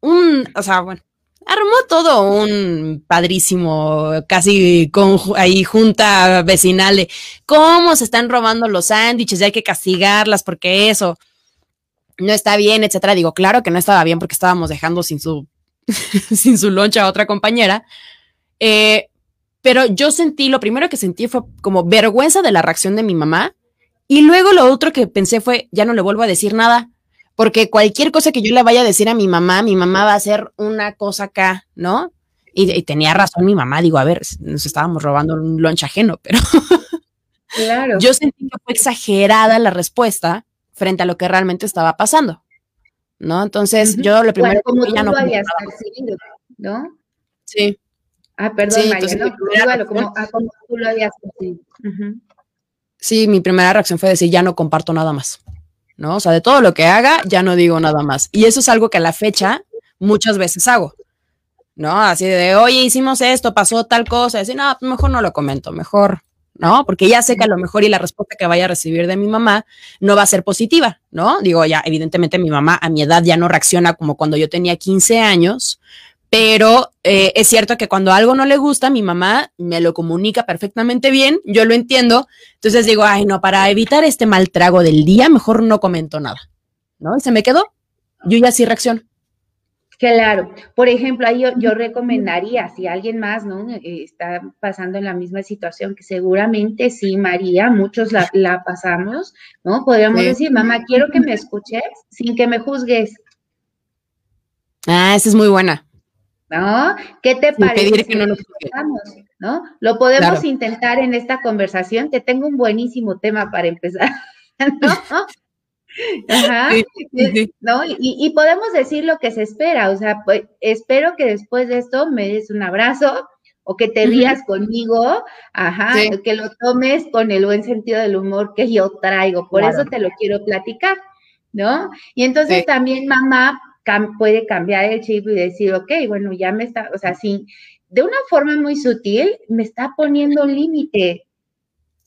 un, o sea, bueno, armó todo un padrísimo, casi con ahí junta vecinal de cómo se están robando los sándwiches y hay que castigarlas porque eso no está bien, etcétera. Digo, claro que no estaba bien porque estábamos dejando sin su sin su loncha a otra compañera. Eh, pero yo sentí, lo primero que sentí fue como vergüenza de la reacción de mi mamá. Y luego lo otro que pensé fue, ya no le vuelvo a decir nada, porque cualquier cosa que yo le vaya a decir a mi mamá, mi mamá va a hacer una cosa acá, ¿no? Y, tenía razón mi mamá, digo, a ver, nos estábamos robando un lunch ajeno, pero claro. yo sentí que fue exagerada la respuesta frente a lo que realmente estaba pasando. ¿No? Entonces, yo lo primero como tú ya no lo habías percibido, ¿no? Sí. Ah, perdón, María, no, como, ah, como, tú lo habías percibido. Sí, mi primera reacción fue decir, ya no comparto nada más, ¿no? O sea, de todo lo que haga, ya no digo nada más. Y eso es algo que a la fecha muchas veces hago, ¿no? Así de, oye, hicimos esto, pasó tal cosa, y decir, no, mejor no lo comento, mejor ¿no? Porque ya sé que a lo mejor y la respuesta que vaya a recibir de mi mamá no va a ser positiva, ¿no? Digo, ya, evidentemente mi mamá a mi edad ya no reacciona como cuando yo tenía 15 años, pero eh, es cierto que cuando algo no le gusta, mi mamá me lo comunica perfectamente bien, yo lo entiendo, entonces digo, ay, no, para evitar este mal trago del día, mejor no comento nada, ¿no? Y se me quedó, yo ya sí reacciono. Claro, por ejemplo, ahí yo, recomendaría, si alguien más ¿no? Eh, está pasando en la misma situación, que seguramente sí, María, muchos la, pasamos, ¿no? Podríamos decir, mamá, quiero que me escuches sin que me juzgues. Ah, esa es muy buena. ¿No? ¿Qué te parece? Que no lo, ¿no? lo podemos intentar en esta conversación. Te tengo un buenísimo tema para empezar. ¿no? Ajá. ¿No? Y, podemos decir lo que se espera, o sea, pues, espero que después de esto me des un abrazo o que te rías conmigo, ajá, que lo tomes con el buen sentido del humor que yo traigo, por eso te lo quiero platicar, ¿no? Y entonces también mamá puede cambiar el chip y decir, ok, bueno, ya me está, o sea, sí, de una forma muy sutil, me está poniendo un límite,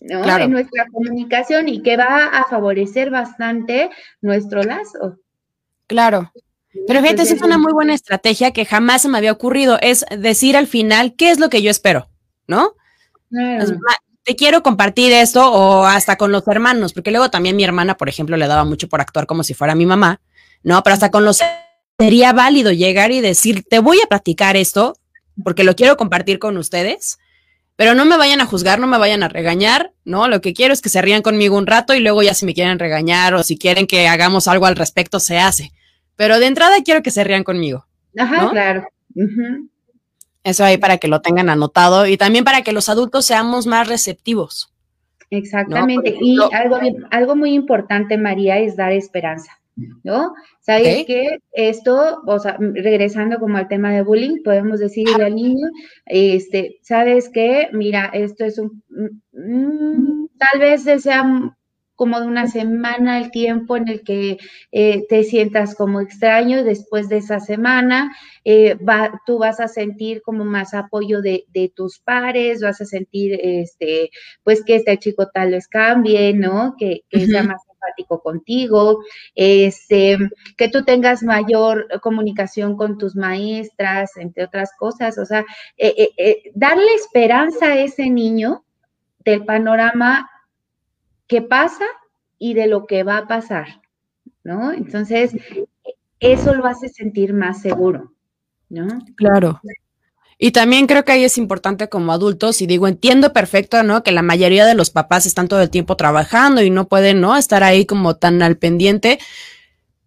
¿no? En nuestra comunicación y que va a favorecer bastante nuestro lazo. Claro. Pero fíjate, esa es una muy buena estrategia que jamás se me había ocurrido, es decir al final qué es lo que yo espero, ¿no? te quiero compartir esto o hasta con los hermanos, porque luego también mi hermana, por ejemplo, le daba mucho por actuar como si fuera mi mamá, ¿no? Pero hasta con los sería válido llegar y decir, te voy a platicar esto porque lo quiero compartir con ustedes, pero no me vayan a juzgar, no me vayan a regañar, ¿no? Lo que quiero es que se rían conmigo un rato y luego ya si me quieren regañar o si quieren que hagamos algo al respecto, se hace. Pero de entrada quiero que se rían conmigo. Ajá, claro. Eso ahí para que lo tengan anotado y también para que los adultos seamos más receptivos. Exactamente. Y algo, algo muy importante, María, es dar esperanza. ¿No? ¿Sabes que Esto, o sea, regresando como al tema de bullying, podemos decirle al niño, este, ¿sabes qué? Mira, esto es un, mm, mm, tal vez sea como de una semana el tiempo en el que eh, te sientas como extraño, después de esa semana eh, va, tú vas a sentir como más apoyo de, tus pares, vas a sentir, este, pues que este chico tal vez cambie, ¿no? Que, sea más empático contigo, este, que tú tengas mayor comunicación con tus maestras, entre otras cosas, o sea, eh, darle esperanza a ese niño del panorama qué pasa y de lo que va a pasar, ¿no? Entonces, eso lo hace sentir más seguro, ¿no? Claro. Y también creo que ahí es importante como adultos, y digo, entiendo perfecto, ¿no? Que la mayoría de los papás están todo el tiempo trabajando y no pueden, ¿no? Estar ahí como tan al pendiente.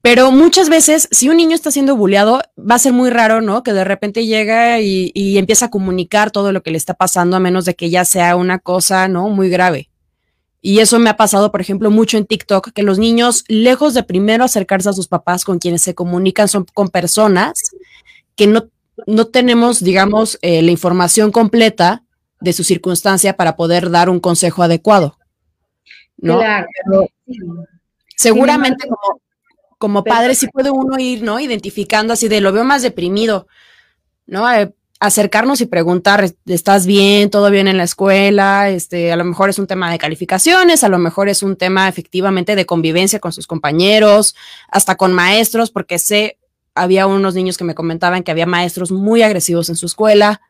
Pero muchas veces, si un niño está siendo bulleado, va a ser muy raro, ¿no? Que de repente llega y, empieza a comunicar todo lo que le está pasando, a menos de que ya sea una cosa, ¿no? Muy grave. Y eso me ha pasado, por ejemplo, mucho en TikTok, que los niños, lejos de primero acercarse a sus papás con quienes se comunican, son con personas que no, no tenemos, digamos, eh, la información completa de su circunstancia para poder dar un consejo adecuado. ¿no? Claro. seguramente como, como padre sí puede uno ir, ¿no? Identificando así de lo veo más deprimido, ¿no? Eh, acercarnos y preguntar, ¿estás bien? ¿Todo bien en la escuela? Este, a lo mejor es un tema de calificaciones, a lo mejor es un tema efectivamente de convivencia con sus compañeros, hasta con maestros, porque sé, había unos niños que me comentaban que había maestros muy agresivos en su escuela,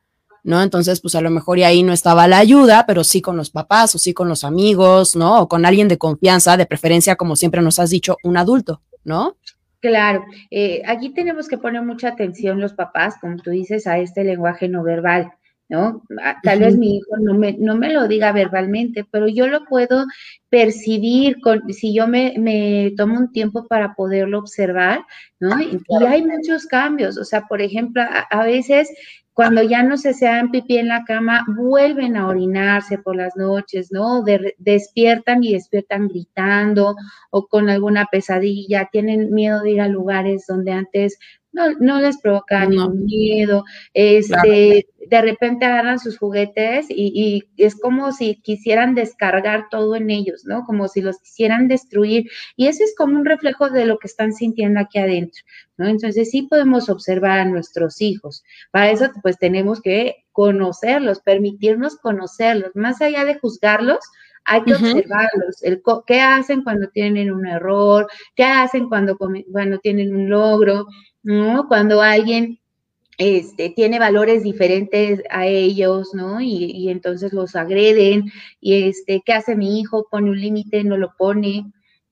¿no? Entonces, pues a lo mejor y ahí no estaba la ayuda, pero sí con los papás o sí con los amigos, ¿no? O con alguien de confianza, de preferencia, como siempre nos has dicho, un adulto, ¿no? Claro, eh, aquí tenemos que poner mucha atención los papás, como tú dices, a este lenguaje no verbal, ¿no? Ah, tal vez mi hijo no me, no me lo diga verbalmente, pero yo lo puedo percibir con, si yo me, me tomo un tiempo para poderlo observar, ¿no? Y, hay muchos cambios, o sea, por ejemplo, a veces cuando ya no se sean pipí en la cama, vuelven a orinarse por las noches, ¿no? despiertan y despiertan gritando o con alguna pesadilla, tienen miedo de ir a lugares donde antes no, no les provoca ningún miedo, este, de repente agarran sus juguetes y, es como si quisieran descargar todo en ellos, ¿no? Como si los quisieran destruir. Y eso es como un reflejo de lo que están sintiendo aquí adentro, ¿no? Entonces sí podemos observar a nuestros hijos. Para eso, pues tenemos que conocerlos, permitirnos conocerlos, más allá de juzgarlos, hay que observarlos, el, qué hacen cuando tienen un error, qué hacen cuando, cuando tienen un logro, ¿no? Cuando alguien este, tiene valores diferentes a ellos, ¿no? Y, entonces los agreden, y este, ¿qué hace mi hijo? Pone un límite, no lo pone,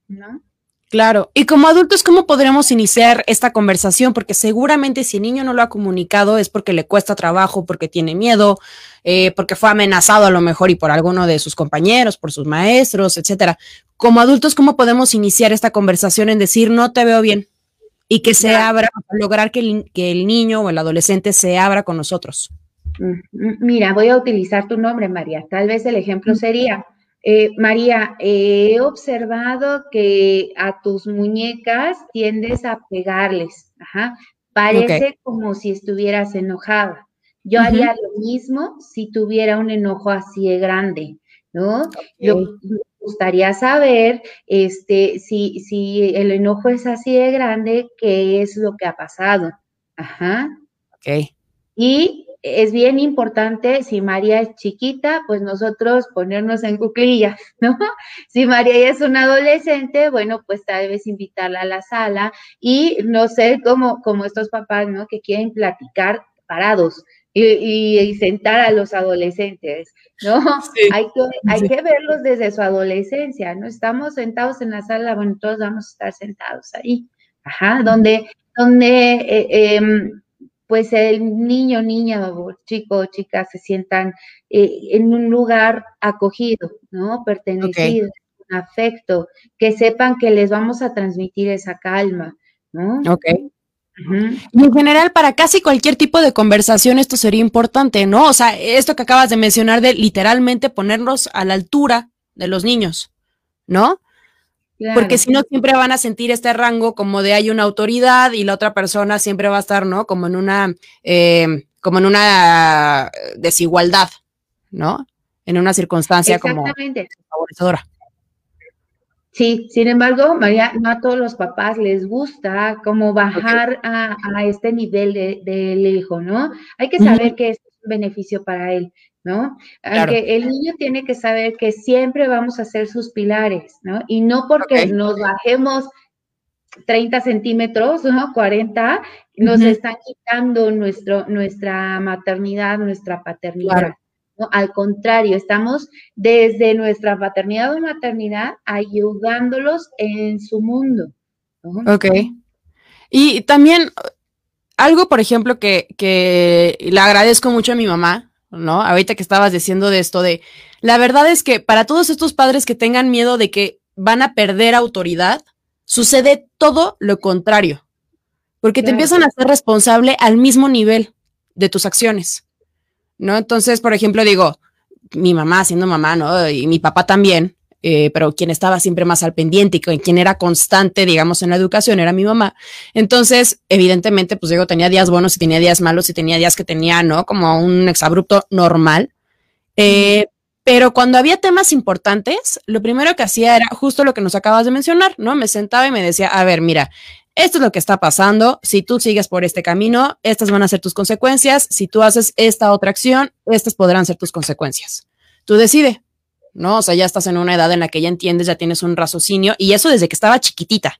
¿no? Claro, y como adultos, ¿cómo podremos iniciar esta conversación? Porque seguramente si el niño no lo ha comunicado es porque le cuesta trabajo, porque tiene miedo, eh, porque fue amenazado a lo mejor y por alguno de sus compañeros, por sus maestros, etcétera. Como adultos, ¿cómo podemos iniciar esta conversación en decir no te veo bien? Y que se abra, lograr que el, que el niño o el adolescente se abra con nosotros. Mira, voy a utilizar tu nombre, María. Tal vez el ejemplo sería, eh, María, he observado que a tus muñecas tiendes a pegarles. Ajá. Parece como si estuvieras enojada. Yo haría lo mismo si tuviera un enojo así de grande, ¿no? Gustaría saber este, si, si el enojo es así de grande, qué es lo que ha pasado. Ajá. Ok. Y es bien importante, si María es chiquita, pues nosotros ponernos en cuclillas, ¿no? Si María es una adolescente, bueno, pues tal vez invitarla a la sala y no sé, como, como estos papás, ¿no? Que quieren platicar parados y, sentar a los adolescentes, ¿no? hay, que, hay que verlos desde su adolescencia, ¿no? Estamos sentados en la sala, bueno, todos vamos a estar sentados ahí, ajá, donde, donde eh, em, pues el niño, niña, chico, chica se sientan eh, en un lugar acogido, ¿no? Pertenecido, afecto, que sepan que les vamos a transmitir esa calma, ¿no? Ok. Y en general, para casi cualquier tipo de conversación esto sería importante, ¿no? O sea, esto que acabas de mencionar de literalmente ponerlos a la altura de los niños, ¿no? Porque si no, siempre van a sentir este rango como de hay una autoridad y la otra persona siempre va a estar, ¿no? Como en una, eh, como en una desigualdad, ¿no? En una circunstancia como favorecedora. Sí, sin embargo, María, no a todos los papás les gusta como bajar a, este nivel del hijo, ¿no? Hay que saber que es un beneficio para él, ¿no? Aunque el niño tiene que saber que siempre vamos a ser sus pilares, ¿no? Y no porque nos bajemos 30 centímetros, ¿no? 40, nos están quitando nuestro, nuestra maternidad, nuestra paternidad. Al contrario, estamos desde nuestra paternidad o maternidad ayudándolos en su mundo. Ok. Y también algo, por ejemplo, que, que le agradezco mucho a mi mamá, ¿no? Ahorita que estabas diciendo de esto de, la verdad es que para todos estos padres que tengan miedo de que van a perder autoridad, sucede todo lo contrario, porque te empiezan a ser responsable al mismo nivel de tus acciones. ¿No? Entonces, por ejemplo, digo, mi mamá siendo mamá, ¿no? Y mi papá también, eh, pero quien estaba siempre más al pendiente y quien era constante, digamos, en la educación era mi mamá. Entonces, evidentemente, pues digo, tenía días buenos y tenía días malos y tenía días que tenía, ¿no? Como un exabrupto normal. Eh, pero cuando había temas importantes, lo primero que hacía era justo lo que nos acabas de mencionar, ¿no? Me sentaba y me decía, a ver, mira, esto es lo que está pasando, si tú sigues por este camino, estas van a ser tus consecuencias, si tú haces esta otra acción, estas podrán ser tus consecuencias. Tú decide, ¿no? O sea, ya estás en una edad en la que ya entiendes, ya tienes un raciocinio, y eso desde que estaba chiquitita.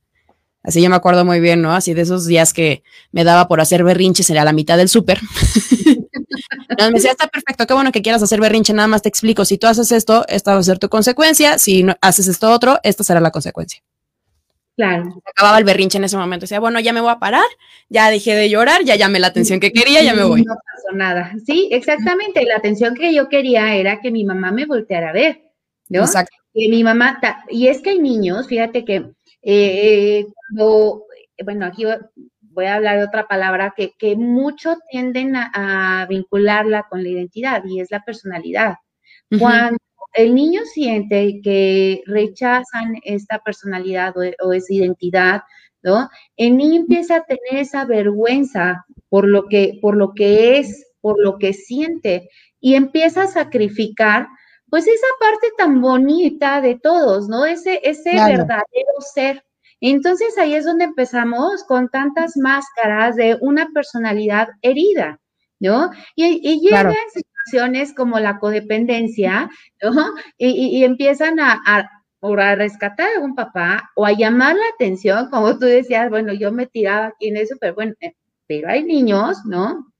Así yo me acuerdo muy bien, ¿no? Así de esos días que me daba por hacer berrinches a la mitad del súper. me decía, está perfecto, qué bueno que quieras hacer berrinche, nada más te explico, si tú haces esto, esta va a ser tu consecuencia, si no, haces esto otro, esta será la consecuencia. Claro. Acababa el berrinche en ese momento. Decía, bueno, ya me voy a parar, ya dejé de llorar, ya llamé la atención que quería, ya me voy. No pasó nada. Sí, exactamente. La atención que yo quería era que mi mamá me volteara a ver, ¿no? Exacto. Que mi mamá, y es que hay niños, fíjate que eh, cuando, bueno, aquí voy a hablar de otra palabra que, que mucho tienden a, vincularla con la identidad y es la personalidad. Cuando el niño siente que rechazan esta personalidad o, esa identidad, ¿no? El niño empieza a tener esa vergüenza por lo que, por lo que es, por lo que siente, y empieza a sacrificar, pues esa parte tan bonita de todos, ¿no? Ese, ese verdadero ser. Entonces ahí es donde empezamos con tantas máscaras de una personalidad herida, ¿no? Y, y llegan situaciones como la codependencia, ¿no? Y, empiezan a, a, a rescatar a un papá o a llamar la atención, como tú decías, bueno, yo me tiraba aquí en eso, pero bueno, eh, pero hay niños, ¿no?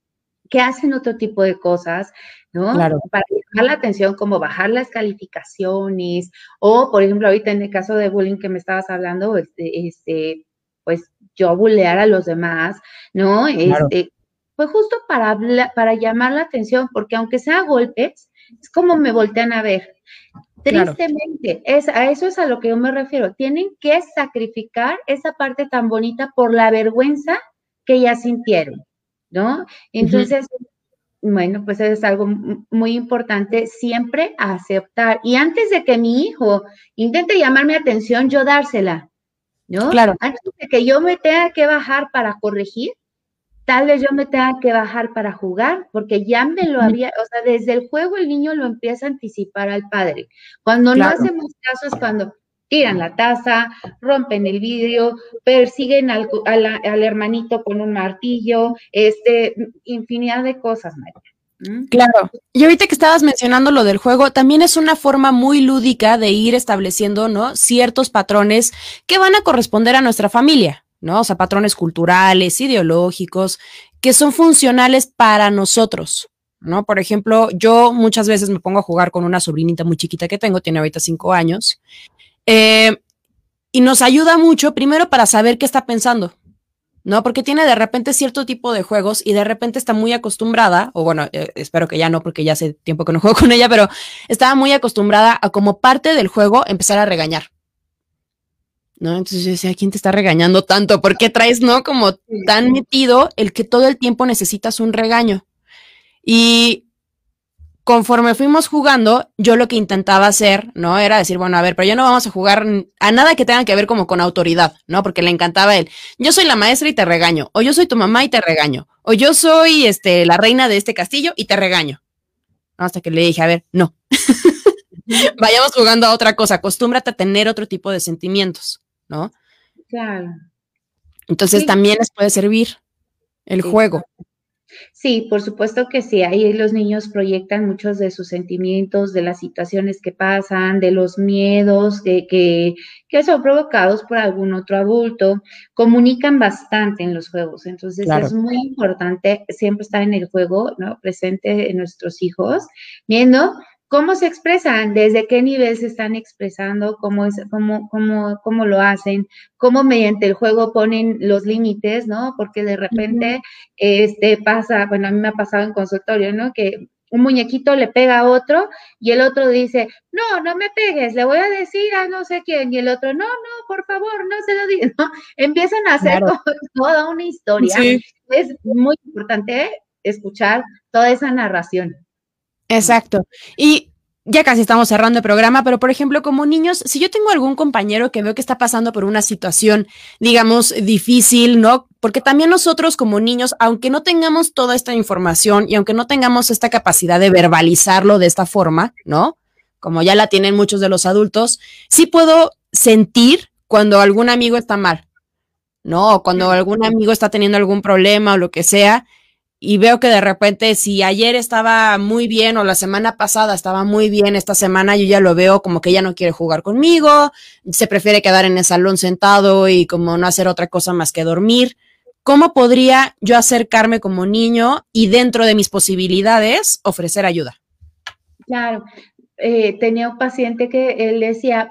Que hacen otro tipo de cosas, ¿no? Claro. Para llamar la atención, como bajar las calificaciones, o por ejemplo, ahorita en el caso de bullying que me estabas hablando, este, este pues yo bullear a los demás, ¿no? Este, pues justo para, para llamar la atención, porque aunque sea golpes, es como me voltean a ver. Tristemente, es, a eso es a lo que yo me refiero. Tienen que sacrificar esa parte tan bonita por la vergüenza que ya sintieron, ¿no? Entonces, bueno, pues es algo muy importante siempre aceptar. Y antes de que mi hijo intente llamar mi atención, yo dársela, ¿no? Claro. Antes de que yo me tenga que bajar para corregir, tal vez yo me tenga que bajar para jugar, porque ya me lo había, o sea, desde el juego el niño lo empieza a anticipar al padre. Cuando no hacemos caso es cuando tiran la taza, rompen el vidrio, persiguen al, hermanito con un martillo, este, infinidad de cosas, María. Claro. Y ahorita que estabas mencionando lo del juego, también es una forma muy lúdica de ir estableciendo, ¿no? Ciertos patrones que van a corresponder a nuestra familia, ¿no? O sea, patrones culturales, ideológicos, que son funcionales para nosotros, ¿no? Por ejemplo, yo muchas veces me pongo a jugar con una sobrinita muy chiquita que tengo, tiene ahorita cinco años, eh, y nos ayuda mucho, primero, para saber qué está pensando, ¿no? Porque tiene de repente cierto tipo de juegos y de repente está muy acostumbrada, o bueno, eh, espero que ya no, porque ya hace tiempo que no juego con ella, pero estaba muy acostumbrada a como parte del juego empezar a regañar. ¿No? Entonces yo decía, ¿quién te está regañando tanto? ¿Por qué traes, no? Como tan metido el que todo el tiempo necesitas un regaño. Y conforme fuimos jugando, yo lo que intentaba hacer, ¿no? Era decir, bueno, a ver, pero ya no vamos a jugar a nada que tenga que ver como con autoridad, ¿no? Porque le encantaba él. Yo soy la maestra y te regaño, o yo soy tu mamá y te regaño, o yo soy este, la reina de este castillo y te regaño. Hasta que le dije, a ver, no. Vayamos jugando a otra cosa, acostúmbrate a tener otro tipo de sentimientos, ¿no? Claro. Entonces también les puede servir el juego. Sí, por supuesto que sí. Ahí los niños proyectan muchos de sus sentimientos, de las situaciones que pasan, de los miedos que, que, que son provocados por algún otro adulto. Comunican bastante en los juegos. Entonces es muy importante siempre estar en el juego, ¿no? Presente en nuestros hijos, viendo ¿Cómo se expresan? ¿Desde qué nivel se están expresando? ¿Cómo, es, cómo, cómo, cómo lo hacen? ¿Cómo mediante el juego ponen los límites, no? Porque de repente este, pasa, bueno, a mí me ha pasado en consultorio, ¿no? Que un muñequito le pega a otro y el otro dice, no, no me pegues, le voy a decir a no sé quién. Y el otro, no, no, por favor, no se lo diga. ¿no? Empiezan a hacer toda una historia. Es muy importante escuchar toda esa narración. Exacto. Y ya casi estamos cerrando el programa, pero por ejemplo, como niños, si yo tengo algún compañero que veo que está pasando por una situación, digamos, difícil, ¿no? Porque también nosotros como niños, aunque no tengamos toda esta información y aunque no tengamos esta capacidad de verbalizarlo de esta forma, ¿no? Como ya la tienen muchos de los adultos, sí puedo sentir cuando algún amigo está mal, ¿no? O cuando algún amigo está teniendo algún problema o lo que sea y veo que de repente si ayer estaba muy bien o la semana pasada estaba muy bien, esta semana yo ya lo veo como que ya no quiere jugar conmigo, se prefiere quedar en el salón sentado y como no hacer otra cosa más que dormir. ¿Cómo podría yo acercarme como niño y dentro de mis posibilidades ofrecer ayuda? Claro, eh, tenía un paciente que él decía,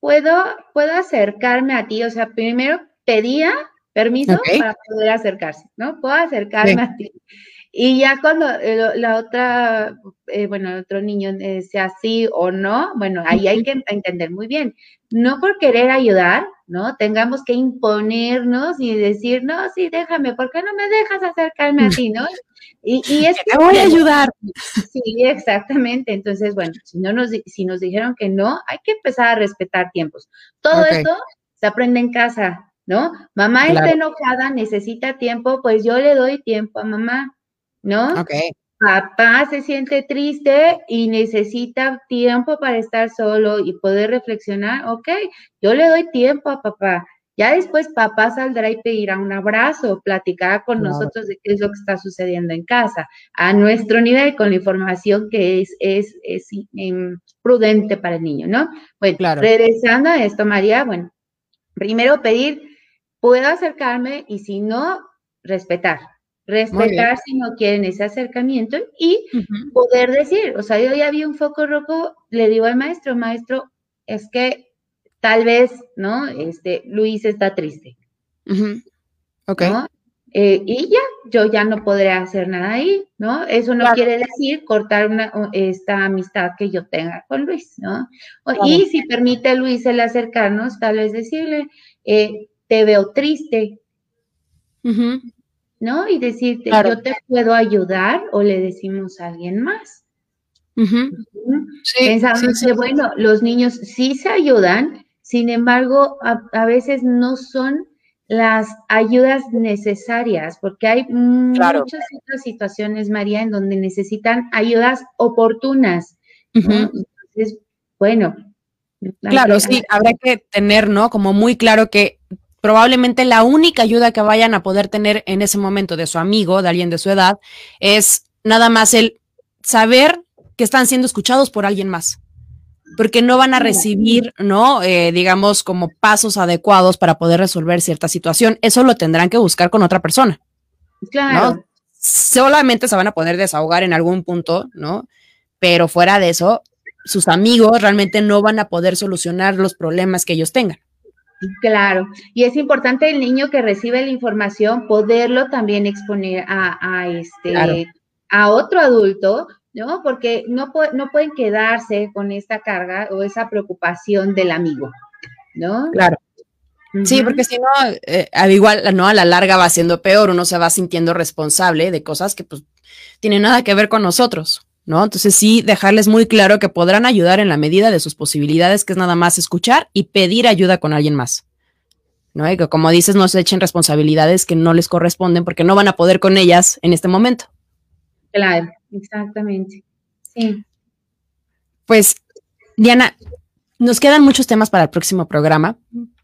puedo, puedo acercarme a ti, o sea, primero pedía permiso para poder acercarse, ¿no? Puedo acercarme a ti. Y ya cuando eh, la otra, eh, bueno, el otro niño sea sí o no, bueno, ahí hay que entender muy bien. No por querer ayudar, ¿no? Tengamos que imponernos y decir, no, sí, déjame, ¿por qué no me dejas acercarme a ti, no? Y, y es que voy a ayudar. Sí, exactamente. Entonces, bueno, si no nos, si nos dijeron que no, hay que empezar a respetar tiempos. Todo esto se aprende en casa, ¿no? Mamá está enojada, necesita tiempo, pues yo le doy tiempo a mamá, ¿no? Ok. Papá se siente triste y necesita tiempo para estar solo y poder reflexionar, ok, yo le doy tiempo a papá. Ya después papá saldrá y pedirá un abrazo, platicará con nosotros de qué es lo que está sucediendo en casa, a nuestro nivel, con la información que es, es, es em, prudente para el niño, ¿no? Bueno, regresando a esto, María, bueno, primero pedir, puedo acercarme y si no, respetar, respetar si no quieren ese acercamiento y poder decir, o sea, yo ya vi un foco rojo, le digo al maestro, maestro, es que tal vez, ¿no? Este, Luis está triste. Ok. Eh, y ya, yo ya no podré hacer nada ahí, ¿no? Eso no quiere decir cortar una, esta amistad que yo tenga con Luis, ¿no? Y si permite Luis el acercarnos, tal vez decirle, eh, te veo triste, ¿no? Y decirte, yo te puedo ayudar o le decimos a alguien más. Pensamos que, bueno, los niños sí se ayudan, sin embargo, a, veces no son las ayudas necesarias, porque hay muchas otras situaciones, María, en donde necesitan ayudas oportunas. Entonces, bueno. Claro, sí, habrá que tener, ¿no? Como muy claro que probablemente la única ayuda que vayan a poder tener en ese momento de su amigo, de alguien de su edad, es nada más el saber que están siendo escuchados por alguien más. Porque no van a recibir, ¿no? Eh, digamos, como pasos adecuados para poder resolver cierta situación. Eso lo tendrán que buscar con otra persona. Claro. Solamente se van a poder desahogar en algún punto, ¿no? Pero fuera de eso, sus amigos realmente no van a poder solucionar los problemas que ellos tengan. Claro, y es importante el niño que recibe la información poderlo también exponer a, este a otro adulto, ¿no? Porque no, no pueden quedarse con esta carga o esa preocupación del amigo, ¿no? Claro. Sí, porque si no, eh, al igual, ¿no? A la larga va siendo peor, uno se va sintiendo responsable de cosas que pues tienen nada que ver con nosotros. ¿No? Entonces sí, dejarles muy claro que podrán ayudar en la medida de sus posibilidades, que es nada más escuchar y pedir ayuda con alguien más. ¿No? Y que como dices, no se echen responsabilidades que no les corresponden porque no van a poder con ellas en este momento. Claro, exactamente. Sí. Pues, Diana, nos quedan muchos temas para el próximo programa,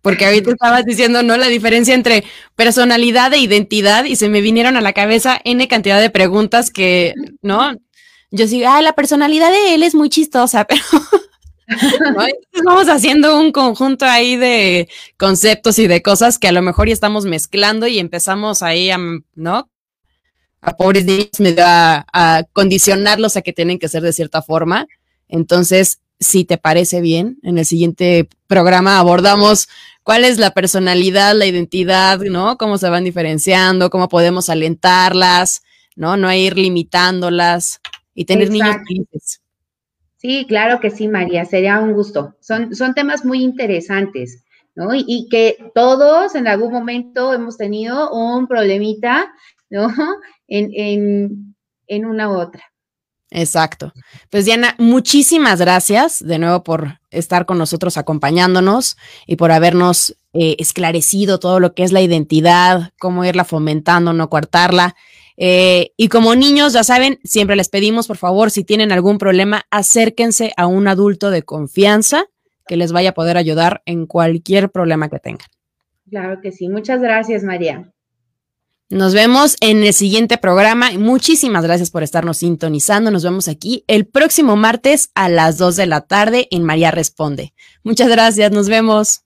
porque ahorita estabas diciendo, ¿no? La diferencia entre personalidad e identidad y se me vinieron a la cabeza N cantidad de preguntas que, ¿no? Yo sí, ah, la personalidad de él es muy chistosa, pero vamos haciendo un conjunto ahí de conceptos y de cosas que a lo mejor ya estamos mezclando y empezamos ahí a, ¿no? A pobres niños a, a condicionarlos a que tienen que ser de cierta forma. Entonces, si te parece bien, en el siguiente programa abordamos cuál es la personalidad, la identidad, ¿no? Cómo se van diferenciando, cómo podemos alentarlas, ¿no? No ir limitándolas y tener niños felices. Sí, claro que sí, María, sería un gusto. Son, son temas muy interesantes, ¿no? Y, que todos en algún momento hemos tenido un problemita, ¿no? En, en, en una u otra. Exacto. Pues Diana, muchísimas gracias de nuevo por estar con nosotros acompañándonos y por habernos eh, esclarecido todo lo que es la identidad, cómo irla fomentando, no coartarla. Eh, y como niños, ya saben, siempre les pedimos, por favor, si tienen algún problema, acérquense a un adulto de confianza que les vaya a poder ayudar en cualquier problema que tengan. Claro que sí. Muchas gracias, María. Nos vemos en el siguiente programa. Muchísimas gracias por estarnos sintonizando. Nos vemos aquí el próximo martes a las 2 de la tarde en María Responde. Muchas gracias. Nos vemos.